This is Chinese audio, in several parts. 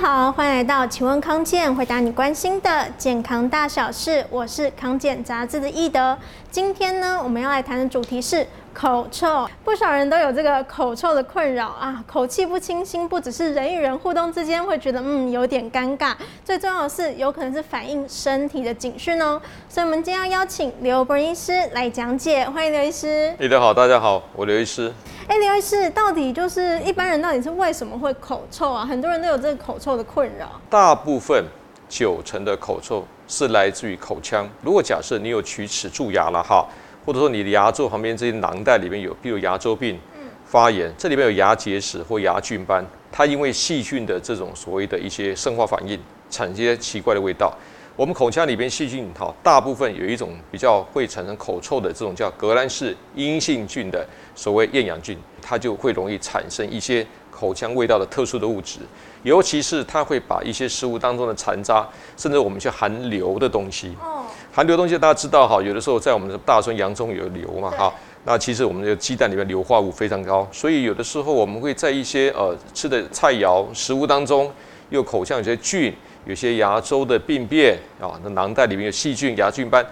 好，欢迎来到请问康健，回答你关心的健康大小事。我是康健杂志的易德。今天呢，我们要来谈的主题是口臭。不少人都有这个口臭的困扰啊，口气不清新，不只是人与人互动之间会觉得嗯有点尴尬，最重要的是有可能是反映身体的警讯哦。所以，我们今天要邀请刘博医师来讲解。欢迎刘医师。易德好，大家好，我刘医师。哎，刘医师，到底就是一般人到底是为什么会口臭啊？很多人都有这个口臭的困扰。大部分九成的口臭是来自于口腔。如果假设你有龋齿蛀牙了哈，或者说你的牙周旁边这些囊袋里面有，比如牙周病、发炎，这里面有牙结石或牙菌斑，它因为细菌的这种所谓的一些生化反应，产生一些奇怪的味道。我们口腔里边细菌哈，大部分有一种比较会产生口臭的这种叫革兰氏阴性菌的所谓厌氧菌，它就会容易产生一些口腔味道的特殊的物质，尤其是它会把一些食物当中的残渣，甚至我们去含硫的东西，含硫的东西大家知道哈，有的时候在我们的大蒜、洋葱有硫嘛哈，那其实我们的鸡蛋里面硫化物非常高，所以有的时候我们会在一些呃吃的菜肴食物当中，又口腔有些菌。有些牙周的病变啊，那囊袋里面有细菌、牙菌斑，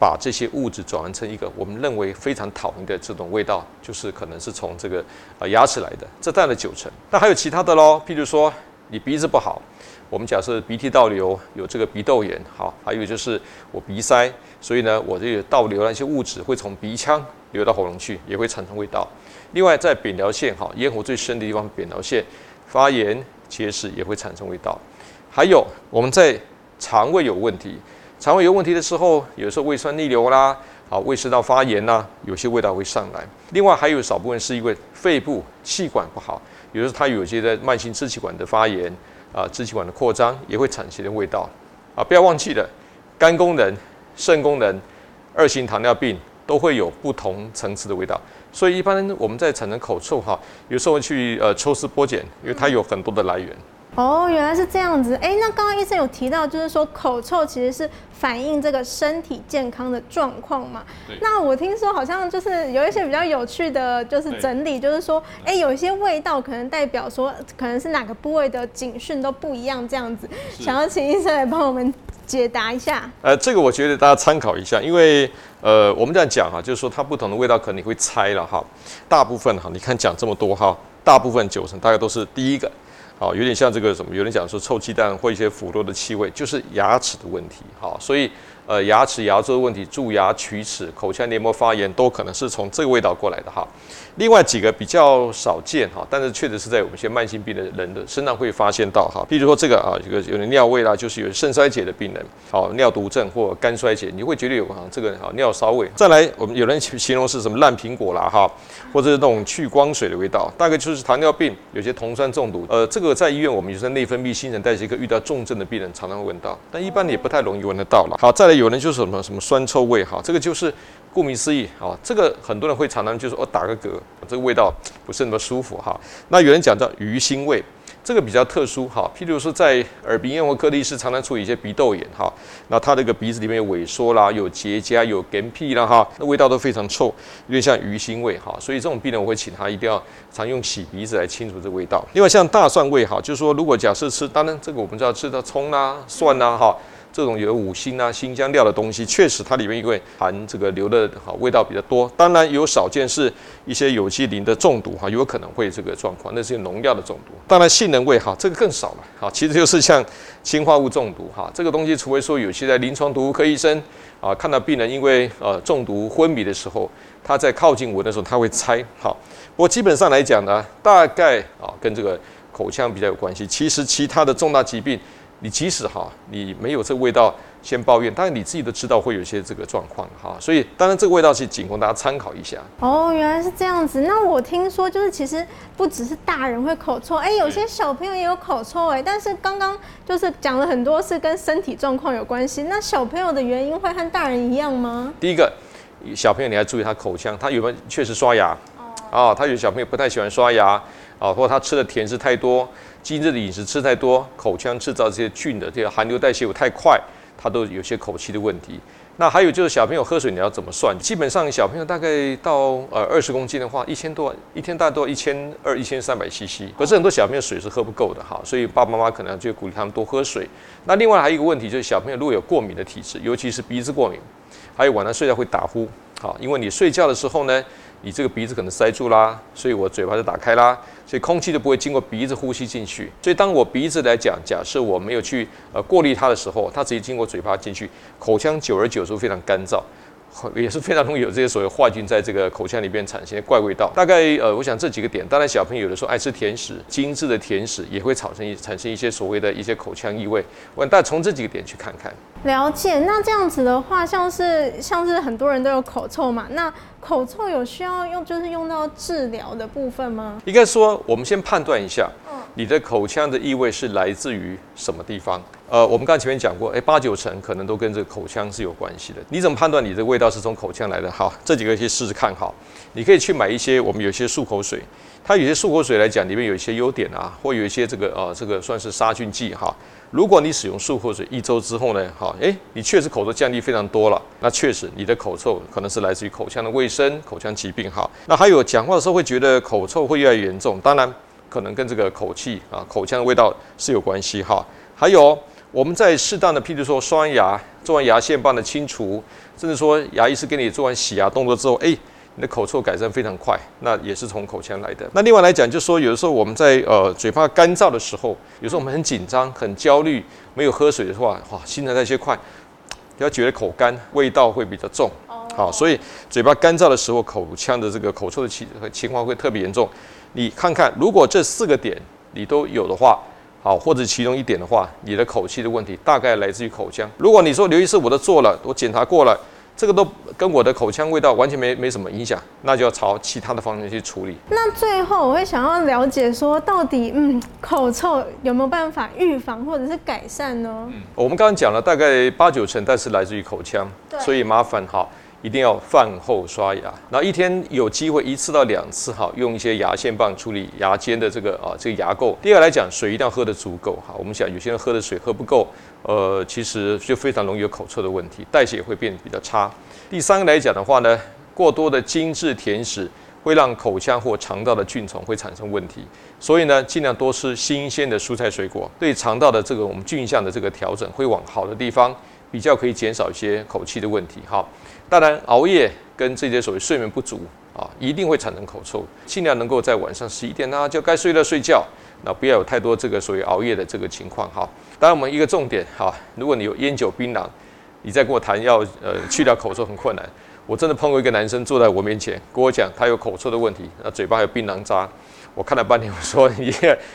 把这些物质转换成一个我们认为非常讨厌的这种味道，就是可能是从这个呃牙齿来的，这占了九成。那还有其他的喽，譬如说你鼻子不好，我们假设鼻涕倒流，有这个鼻窦炎，好，还有就是我鼻塞，所以呢，我这个倒流那些物质会从鼻腔流到喉咙去，也会产生味道。另外在扁桃腺，哈，咽喉最深的地方，扁桃腺发炎结石也会产生味道。还有我们在肠胃有问题，肠胃有问题的时候，有时候胃酸逆流啦，啊，胃食道发炎啦，有些味道会上来。另外还有少部分是因为肺部气管不好，有时候它有些的慢性支气管的发炎啊，支气管的扩张也会产生味道。啊，不要忘记了，肝功能、肾功能、二型糖尿病都会有不同层次的味道。所以一般我们在产生口臭哈，有时候去呃抽丝剥茧，因为它有很多的来源。哦，原来是这样子。哎，那刚刚医生有提到，就是说口臭其实是反映这个身体健康的状况嘛。那我听说好像就是有一些比较有趣的，就是整理，就是说，哎，有一些味道可能代表说，可能是哪个部位的警讯都不一样，这样子。想要请医生来帮我们解答一下。呃，这个我觉得大家参考一下，因为呃，我们这样讲哈，就是说它不同的味道可能你会猜了哈。大部分哈，你看讲这么多哈，大部分九成大概都是第一个。好，有点像这个什么？有人讲说臭鸡蛋或一些腐肉的气味，就是牙齿的问题。好，所以。呃，牙齿、牙周问题，蛀牙、龋齿、口腔黏膜发炎，都可能是从这个味道过来的哈。另外几个比较少见哈，但是确实是在我们一些慢性病的人的身上会发现到哈。比如说这个啊，这个有点尿味啦，就是有肾衰竭的病人，好，尿毒症或肝衰竭，你会觉得有啊这个好尿骚味。再来，我们有人形容是什么烂苹果啦哈，或者是那种去光水的味道，大概就是糖尿病，有些酮酸中毒。呃，这个在医院我们有些内分泌、新陈代谢科遇到重症的病人常常会闻到，但一般也不太容易闻得到了。好，再来。有人就是什么什么酸臭味哈，这个就是顾名思义哈，这个很多人会常常就是哦打个嗝，这个味道不是那么舒服哈。那有人讲叫鱼腥味，这个比较特殊哈，譬如说在耳鼻咽喉科的医师常常处理一些鼻窦炎哈，那他这个鼻子里面有萎缩啦，有结痂，有干屁啦哈，那味道都非常臭，有点像鱼腥味哈。所以这种病人我会请他一定要常用洗鼻子来清除这个味道。另外像大蒜味哈，就是说如果假设吃，当然这个我们知道吃到葱啊、蒜啊哈。这种有五辛啊、辛香料的东西，确实它里面因为含这个硫的哈味道比较多。当然有少见是一些有机磷的中毒哈，有可能会这个状况，那是农药的中毒。当然杏仁味哈，这个更少了哈，其实就是像氰化物中毒哈，这个东西除非说有些在临床毒物科医生啊看到病人因为呃中毒昏迷的时候，他在靠近闻的时候他会猜好。不过基本上来讲呢，大概啊跟这个口腔比较有关系。其实其他的重大疾病。你即使哈，你没有这个味道，先抱怨，当然你自己都知道会有一些这个状况哈，所以当然这个味道是仅供大家参考一下。哦，原来是这样子。那我听说就是其实不只是大人会口臭，哎，有些小朋友也有口臭哎。但是刚刚就是讲了很多是跟身体状况有关系，那小朋友的原因会和大人一样吗？第一个，小朋友你要注意他口腔，他有没有确实刷牙？哦，他有小朋友不太喜欢刷牙。啊，或者他吃的甜食太多，精致的饮食吃太多，口腔制造这些菌的这个含硫代谢物太快，他都有些口气的问题。那还有就是小朋友喝水你要怎么算？基本上小朋友大概到呃二十公斤的话，一千多一天大概都一千二、一千三百 CC。可是很多小朋友水是喝不够的哈，所以爸爸妈妈可能就鼓励他们多喝水。那另外还有一个问题就是小朋友如果有过敏的体质，尤其是鼻子过敏，还有晚上睡觉会打呼，好，因为你睡觉的时候呢。你这个鼻子可能塞住啦，所以我嘴巴就打开啦，所以空气就不会经过鼻子呼吸进去。所以当我鼻子来讲，假设我没有去呃过滤它的时候，它直接经过嘴巴进去，口腔久而久之非常干燥。也是非常容易有这些所谓坏菌在这个口腔里边产生的怪味道。大概呃，我想这几个点，当然小朋友有的时候爱吃甜食，精致的甜食也会产生产生一些所谓的一些口腔异味。我但从这几个点去看看。了解。那这样子的话，像是像是很多人都有口臭嘛，那口臭有需要用就是用到治疗的部分吗？应该说，我们先判断一下，嗯你的口腔的异味是来自于什么地方？呃，我们刚才前面讲过，诶，八九成可能都跟这个口腔是有关系的。你怎么判断你的味道是从口腔来的？好，这几个可以试试看。好，你可以去买一些我们有些漱口水，它有些漱口水来讲，里面有一些优点啊，或有一些这个呃，这个算是杀菌剂哈。如果你使用漱口水一周之后呢，好，诶，你确实口臭降低非常多了，那确实你的口臭可能是来自于口腔的卫生、口腔疾病哈。那还有讲话的时候会觉得口臭会越来越严重，当然可能跟这个口气啊、口腔的味道是有关系哈。还有。我们在适当的，譬如说刷完牙、做完牙线棒的清除，甚至说牙医师给你做完洗牙动作之后，哎，你的口臭改善非常快，那也是从口腔来的。那另外来讲，就是说有的时候我们在呃嘴巴干燥的时候，有时候我们很紧张、很焦虑，没有喝水的话，哇，新陈代谢快，要觉得口干，味道会比较重。好，所以嘴巴干燥的时候，口腔的这个口臭的情情况会特别严重。你看看，如果这四个点你都有的话。好，或者其中一点的话，你的口气的问题大概来自于口腔。如果你说刘医师，我都做了，我检查过了，这个都跟我的口腔味道完全没没什么影响，那就要朝其他的方向去处理。那最后我会想要了解说，到底嗯，口臭有没有办法预防或者是改善呢？嗯，我们刚刚讲了大概八九成，但是来自于口腔，对所以麻烦哈。一定要饭后刷牙，然后一天有机会一次到两次哈，用一些牙线棒处理牙间的这个啊这个牙垢。第二来讲，水一定要喝得足够哈。我们想有些人喝的水喝不够，呃，其实就非常容易有口臭的问题，代谢也会变得比较差。第三个来讲的话呢，过多的精致甜食会让口腔或肠道的菌丛会产生问题，所以呢，尽量多吃新鲜的蔬菜水果，对肠道的这个我们菌相的这个调整会往好的地方，比较可以减少一些口气的问题哈。当然，熬夜跟这些所谓睡眠不足啊，一定会产生口臭。尽量能够在晚上十一点呢，就该睡了睡觉，那不要有太多这个所谓熬夜的这个情况哈。当然，我们一个重点哈，如果你有烟酒槟榔，你再跟我谈要呃去掉口臭很困难。我真的碰过一个男生坐在我面前跟我讲，他有口臭的问题，那嘴巴还有槟榔渣。我看了半天，我说 你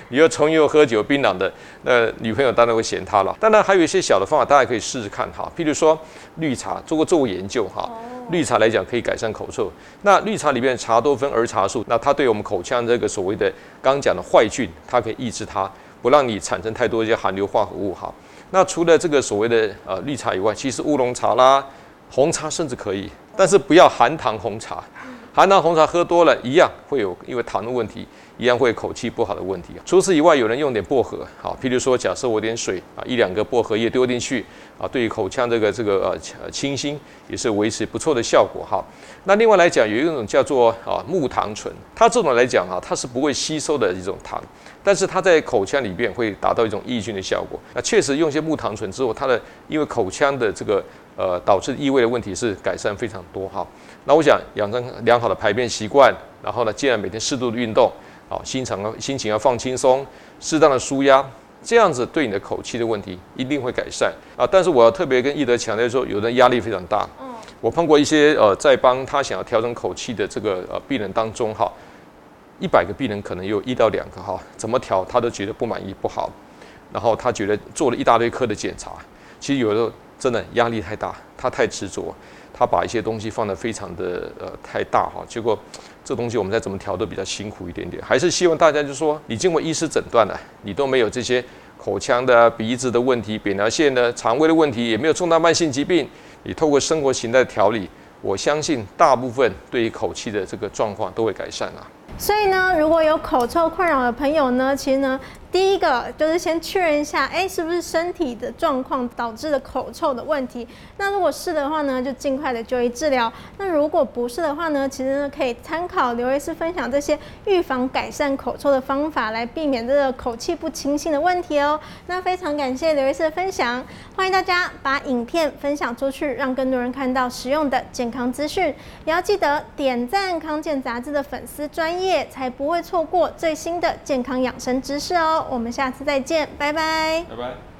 你又重又喝酒槟榔的，那女朋友当然会嫌他了。当然还有一些小的方法，大家可以试试看哈。譬如说绿茶，做过做过研究哈，绿茶来讲可以改善口臭。那绿茶里面茶多酚儿茶素，那它对我们口腔这个所谓的刚刚讲的坏菌，它可以抑制它，不让你产生太多一些含硫化合物哈。那除了这个所谓的呃绿茶以外，其实乌龙茶啦、红茶甚至可以，但是不要含糖红茶，含糖红茶喝多了一样会有因为糖的问题。一样会口气不好的问题。除此以外，有人用点薄荷，好，譬如说，假设我点水啊，一两个薄荷叶丢进去啊，对于口腔这个这个呃清新也是维持不错的效果哈。那另外来讲，有一种叫做啊木糖醇，它这种来讲哈，它是不会吸收的一种糖，但是它在口腔里边会达到一种抑菌的效果。那确实用一些木糖醇之后，它的因为口腔的这个呃导致异味的问题是改善非常多哈。那我想养成良好的排便习惯，然后呢，既然每天适度的运动。好，心肠啊心情要放轻松，适当的舒压，这样子对你的口气的问题一定会改善啊。但是我要特别跟易德强调说，有的压力非常大。嗯，我碰过一些呃，在帮他想要调整口气的这个呃病人当中哈，一百个病人可能有一到两个哈，怎么调他都觉得不满意不好，然后他觉得做了一大堆科的检查，其实有的时候真的压力太大，他太执着。他把一些东西放得非常的呃太大哈，结果这东西我们再怎么调都比较辛苦一点点。还是希望大家就说，你经过医师诊断了，你都没有这些口腔的、鼻子的问题、扁桃腺的、肠胃的问题，也没有重大慢性疾病，你透过生活形态调理，我相信大部分对于口气的这个状况都会改善啊。所以呢，如果有口臭困扰的朋友呢，其实呢。第一个就是先确认一下，哎，是不是身体的状况导致的口臭的问题？那如果是的话呢，就尽快的就医治疗。那如果不是的话呢，其实呢可以参考刘医师分享这些预防改善口臭的方法，来避免这个口气不清新的问题哦。那非常感谢刘医师的分享，欢迎大家把影片分享出去，让更多人看到实用的健康资讯。也要记得点赞康健杂志的粉丝专业，才不会错过最新的健康养生知识哦。我们下次再见，拜拜。拜拜。